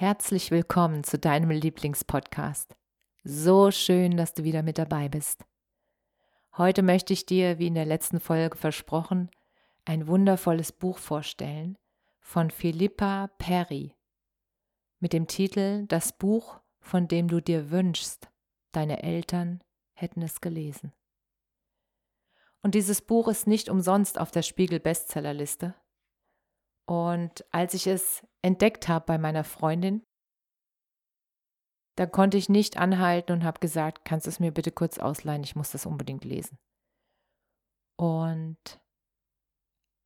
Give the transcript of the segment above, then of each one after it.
Herzlich willkommen zu deinem Lieblingspodcast. So schön, dass du wieder mit dabei bist. Heute möchte ich dir, wie in der letzten Folge versprochen, ein wundervolles Buch vorstellen von Philippa Perry mit dem Titel Das Buch, von dem du dir wünschst, deine Eltern hätten es gelesen. Und dieses Buch ist nicht umsonst auf der Spiegel Bestsellerliste, und als ich es entdeckt habe bei meiner Freundin, da konnte ich nicht anhalten und habe gesagt, kannst du es mir bitte kurz ausleihen, ich muss das unbedingt lesen. Und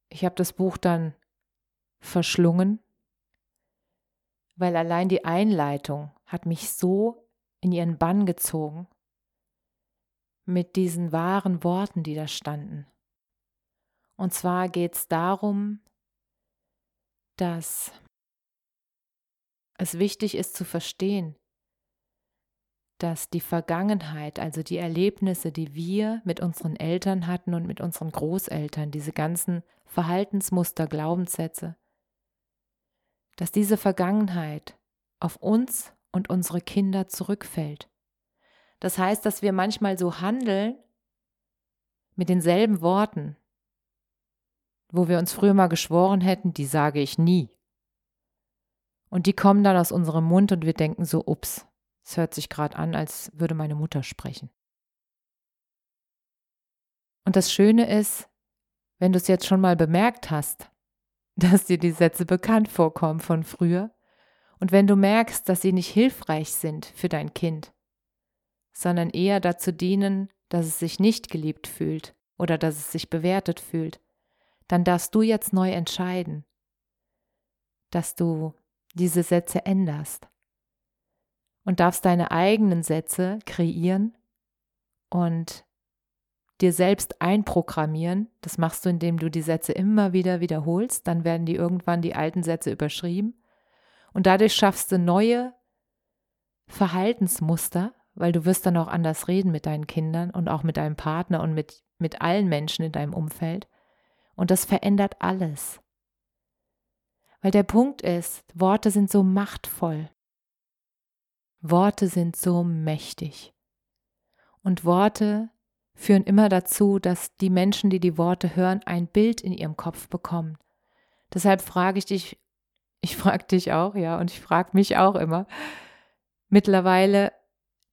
ich habe das Buch dann verschlungen, weil allein die Einleitung hat mich so in ihren Bann gezogen mit diesen wahren Worten, die da standen. Und zwar geht es darum, dass es wichtig ist zu verstehen, dass die Vergangenheit, also die Erlebnisse, die wir mit unseren Eltern hatten und mit unseren Großeltern, diese ganzen Verhaltensmuster, Glaubenssätze, dass diese Vergangenheit auf uns und unsere Kinder zurückfällt. Das heißt, dass wir manchmal so handeln mit denselben Worten, wo wir uns früher mal geschworen hätten, die sage ich nie. Und die kommen dann aus unserem Mund und wir denken so, ups, es hört sich gerade an, als würde meine Mutter sprechen. Und das Schöne ist, wenn du es jetzt schon mal bemerkt hast, dass dir die Sätze bekannt vorkommen von früher, und wenn du merkst, dass sie nicht hilfreich sind für dein Kind, sondern eher dazu dienen, dass es sich nicht geliebt fühlt oder dass es sich bewertet fühlt, dann darfst du jetzt neu entscheiden, dass du diese Sätze änderst und darfst deine eigenen Sätze kreieren und dir selbst einprogrammieren. Das machst du, indem du die Sätze immer wieder wiederholst. Dann werden die irgendwann die alten Sätze überschrieben. Und dadurch schaffst du neue Verhaltensmuster, weil du wirst dann auch anders reden mit deinen Kindern und auch mit deinem Partner und mit, mit allen Menschen in deinem Umfeld. Und das verändert alles. Weil der Punkt ist, Worte sind so machtvoll. Worte sind so mächtig. Und Worte führen immer dazu, dass die Menschen, die die Worte hören, ein Bild in ihrem Kopf bekommen. Deshalb frage ich dich, ich frage dich auch, ja, und ich frage mich auch immer, mittlerweile,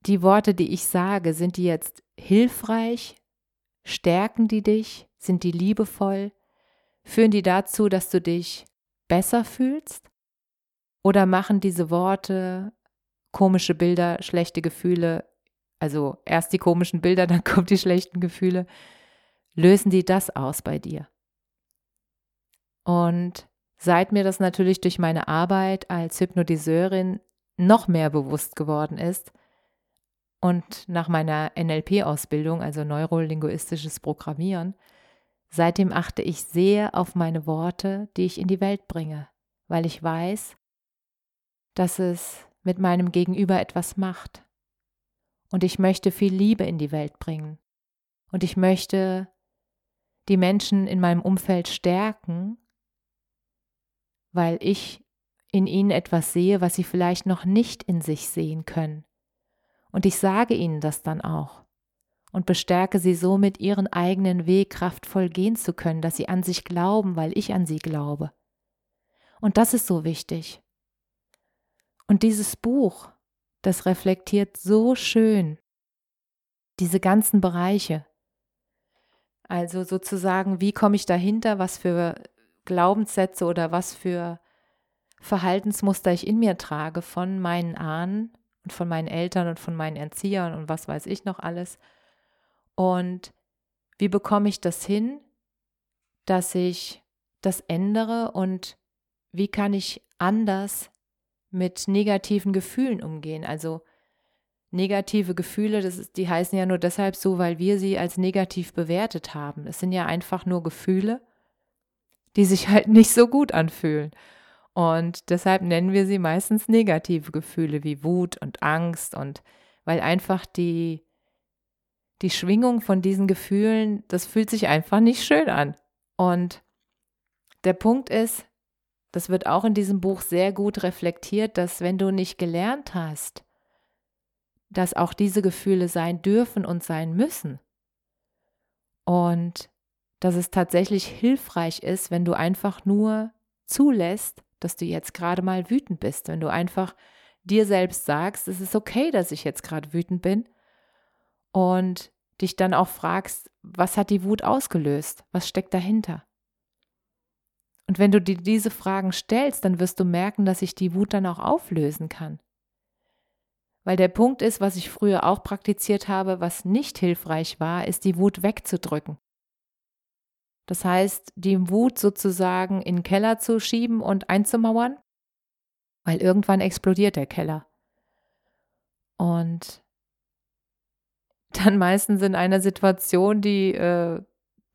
die Worte, die ich sage, sind die jetzt hilfreich? Stärken die dich? Sind die liebevoll? Führen die dazu, dass du dich besser fühlst? Oder machen diese Worte, komische Bilder, schlechte Gefühle, also erst die komischen Bilder, dann kommen die schlechten Gefühle, lösen die das aus bei dir? Und seit mir das natürlich durch meine Arbeit als Hypnotiseurin noch mehr bewusst geworden ist, und nach meiner NLP-Ausbildung, also neurolinguistisches Programmieren, seitdem achte ich sehr auf meine Worte, die ich in die Welt bringe, weil ich weiß, dass es mit meinem Gegenüber etwas macht. Und ich möchte viel Liebe in die Welt bringen. Und ich möchte die Menschen in meinem Umfeld stärken, weil ich in ihnen etwas sehe, was sie vielleicht noch nicht in sich sehen können. Und ich sage ihnen das dann auch und bestärke sie somit, ihren eigenen Weg kraftvoll gehen zu können, dass sie an sich glauben, weil ich an sie glaube. Und das ist so wichtig. Und dieses Buch, das reflektiert so schön diese ganzen Bereiche. Also sozusagen, wie komme ich dahinter, was für Glaubenssätze oder was für Verhaltensmuster ich in mir trage von meinen Ahnen und von meinen Eltern und von meinen Erziehern und was weiß ich noch alles. Und wie bekomme ich das hin, dass ich das ändere und wie kann ich anders mit negativen Gefühlen umgehen? Also negative Gefühle, das ist, die heißen ja nur deshalb so, weil wir sie als negativ bewertet haben. Es sind ja einfach nur Gefühle, die sich halt nicht so gut anfühlen. Und deshalb nennen wir sie meistens negative Gefühle wie Wut und Angst und weil einfach die, die Schwingung von diesen Gefühlen, das fühlt sich einfach nicht schön an. Und der Punkt ist, das wird auch in diesem Buch sehr gut reflektiert, dass wenn du nicht gelernt hast, dass auch diese Gefühle sein dürfen und sein müssen. Und dass es tatsächlich hilfreich ist, wenn du einfach nur zulässt, dass du jetzt gerade mal wütend bist, wenn du einfach dir selbst sagst, es ist okay, dass ich jetzt gerade wütend bin und dich dann auch fragst, was hat die Wut ausgelöst? Was steckt dahinter? Und wenn du dir diese Fragen stellst, dann wirst du merken, dass sich die Wut dann auch auflösen kann. Weil der Punkt ist, was ich früher auch praktiziert habe, was nicht hilfreich war, ist die Wut wegzudrücken. Das heißt, die Wut sozusagen in den Keller zu schieben und einzumauern, weil irgendwann explodiert der Keller. Und dann meistens in einer Situation, die äh,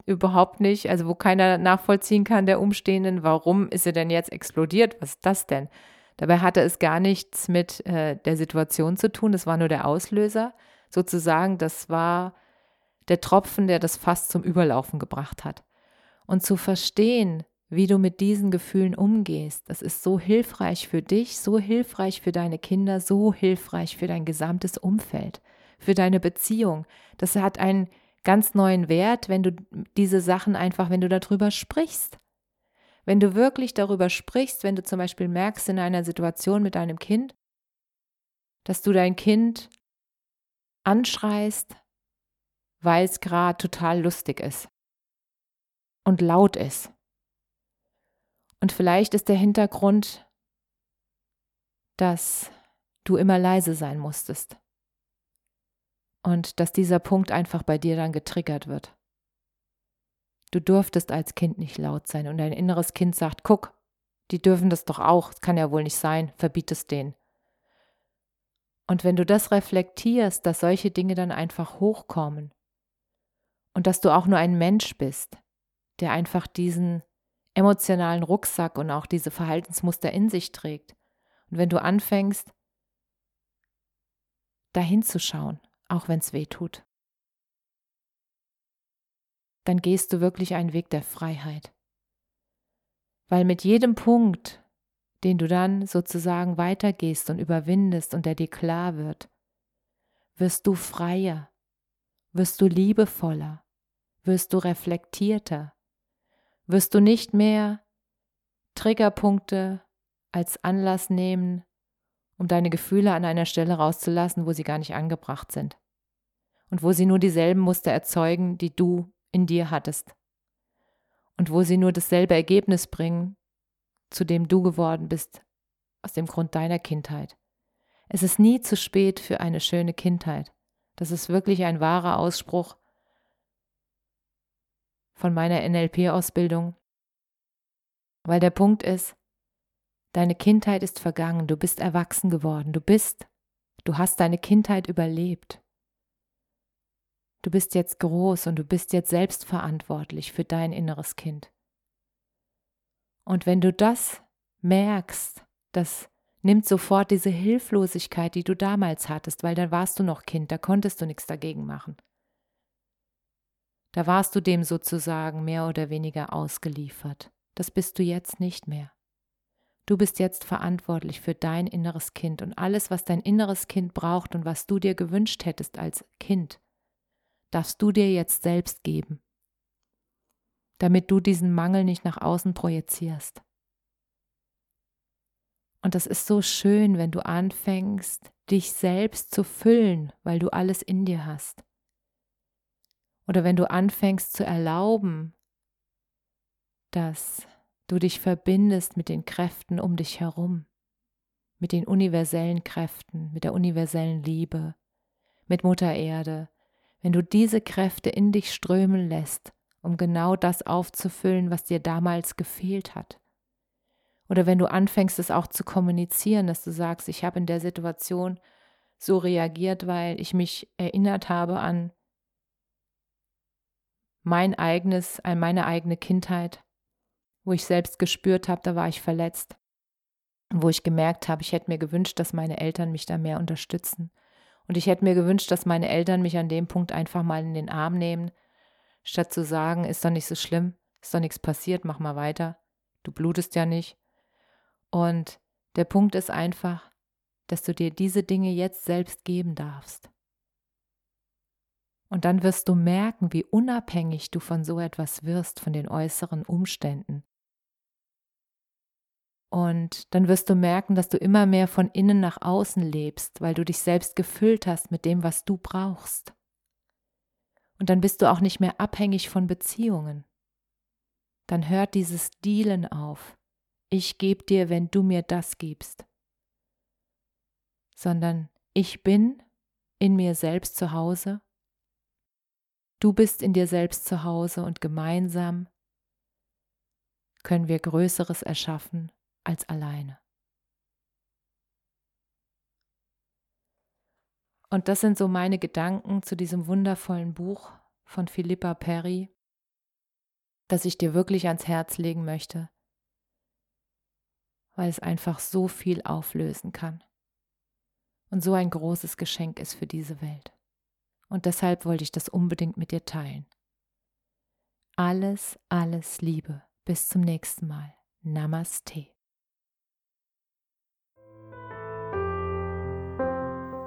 überhaupt nicht, also wo keiner nachvollziehen kann der Umstehenden, warum ist er denn jetzt explodiert? Was ist das denn? Dabei hatte es gar nichts mit äh, der Situation zu tun, das war nur der Auslöser. Sozusagen, das war der Tropfen, der das Fass zum Überlaufen gebracht hat. Und zu verstehen, wie du mit diesen Gefühlen umgehst, das ist so hilfreich für dich, so hilfreich für deine Kinder, so hilfreich für dein gesamtes Umfeld, für deine Beziehung. Das hat einen ganz neuen Wert, wenn du diese Sachen einfach, wenn du darüber sprichst. Wenn du wirklich darüber sprichst, wenn du zum Beispiel merkst in einer Situation mit deinem Kind, dass du dein Kind anschreist, weil es gerade total lustig ist und laut ist. Und vielleicht ist der Hintergrund, dass du immer leise sein musstest und dass dieser Punkt einfach bei dir dann getriggert wird. Du durftest als Kind nicht laut sein und dein inneres Kind sagt, guck, die dürfen das doch auch, das kann ja wohl nicht sein, verbiet es denen. Und wenn du das reflektierst, dass solche Dinge dann einfach hochkommen und dass du auch nur ein Mensch bist, der einfach diesen emotionalen Rucksack und auch diese Verhaltensmuster in sich trägt. Und wenn du anfängst, dahin zu schauen, auch wenn es weh tut, dann gehst du wirklich einen Weg der Freiheit. Weil mit jedem Punkt, den du dann sozusagen weitergehst und überwindest und der dir klar wird, wirst du freier, wirst du liebevoller, wirst du reflektierter, wirst du nicht mehr Triggerpunkte als Anlass nehmen, um deine Gefühle an einer Stelle rauszulassen, wo sie gar nicht angebracht sind und wo sie nur dieselben Muster erzeugen, die du in dir hattest und wo sie nur dasselbe Ergebnis bringen, zu dem du geworden bist, aus dem Grund deiner Kindheit. Es ist nie zu spät für eine schöne Kindheit. Das ist wirklich ein wahrer Ausspruch von meiner NLP-Ausbildung, weil der Punkt ist, deine Kindheit ist vergangen, du bist erwachsen geworden, du bist, du hast deine Kindheit überlebt. Du bist jetzt groß und du bist jetzt selbstverantwortlich für dein inneres Kind. Und wenn du das merkst, das nimmt sofort diese Hilflosigkeit, die du damals hattest, weil dann warst du noch Kind, da konntest du nichts dagegen machen. Da warst du dem sozusagen mehr oder weniger ausgeliefert. Das bist du jetzt nicht mehr. Du bist jetzt verantwortlich für dein inneres Kind und alles, was dein inneres Kind braucht und was du dir gewünscht hättest als Kind, darfst du dir jetzt selbst geben, damit du diesen Mangel nicht nach außen projizierst. Und das ist so schön, wenn du anfängst, dich selbst zu füllen, weil du alles in dir hast. Oder wenn du anfängst zu erlauben, dass du dich verbindest mit den Kräften um dich herum, mit den universellen Kräften, mit der universellen Liebe, mit Mutter Erde, wenn du diese Kräfte in dich strömen lässt, um genau das aufzufüllen, was dir damals gefehlt hat. Oder wenn du anfängst, es auch zu kommunizieren, dass du sagst, ich habe in der Situation so reagiert, weil ich mich erinnert habe an mein eigenes, an meine eigene Kindheit, wo ich selbst gespürt habe, da war ich verletzt, wo ich gemerkt habe, ich hätte mir gewünscht, dass meine Eltern mich da mehr unterstützen. Und ich hätte mir gewünscht, dass meine Eltern mich an dem Punkt einfach mal in den Arm nehmen, statt zu sagen, ist doch nicht so schlimm, ist doch nichts passiert, mach mal weiter, du blutest ja nicht. Und der Punkt ist einfach, dass du dir diese Dinge jetzt selbst geben darfst. Und dann wirst du merken, wie unabhängig du von so etwas wirst, von den äußeren Umständen. Und dann wirst du merken, dass du immer mehr von innen nach außen lebst, weil du dich selbst gefüllt hast mit dem, was du brauchst. Und dann bist du auch nicht mehr abhängig von Beziehungen. Dann hört dieses Dealen auf. Ich gebe dir, wenn du mir das gibst. Sondern ich bin in mir selbst zu Hause. Du bist in dir selbst zu Hause und gemeinsam können wir Größeres erschaffen als alleine. Und das sind so meine Gedanken zu diesem wundervollen Buch von Philippa Perry, das ich dir wirklich ans Herz legen möchte, weil es einfach so viel auflösen kann und so ein großes Geschenk ist für diese Welt. Und deshalb wollte ich das unbedingt mit dir teilen. Alles, alles Liebe. Bis zum nächsten Mal. Namaste.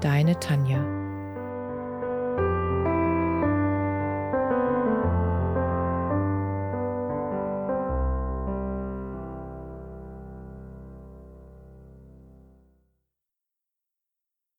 Deine Tanja.